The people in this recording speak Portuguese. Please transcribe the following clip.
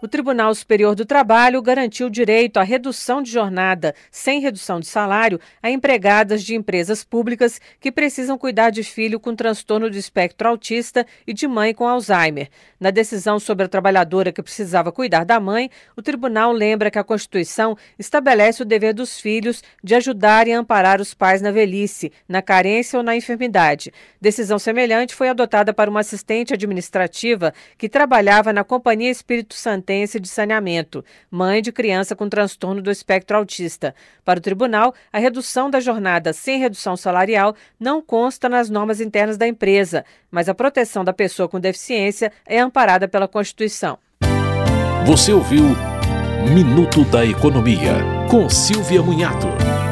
O Tribunal Superior do Trabalho garantiu direito à redução de jornada sem redução de salário a empregadas de empresas públicas que precisam cuidar de filho com transtorno do espectro autista e de mãe com Alzheimer. Na decisão sobre a trabalhadora que precisava cuidar da mãe, o tribunal lembra que a Constituição estabelece o dever dos filhos de ajudar e amparar os pais na velhice, na carência ou na enfermidade. Decisão semelhante foi adotada para uma assistente administrativa que trabalhava na Companhia Espírito Santo de saneamento, mãe de criança com transtorno do espectro autista. Para o tribunal, a redução da jornada sem redução salarial não consta nas normas internas da empresa, mas a proteção da pessoa com deficiência é amparada pela Constituição. Você ouviu Minuto da Economia, com Silvia Munhato.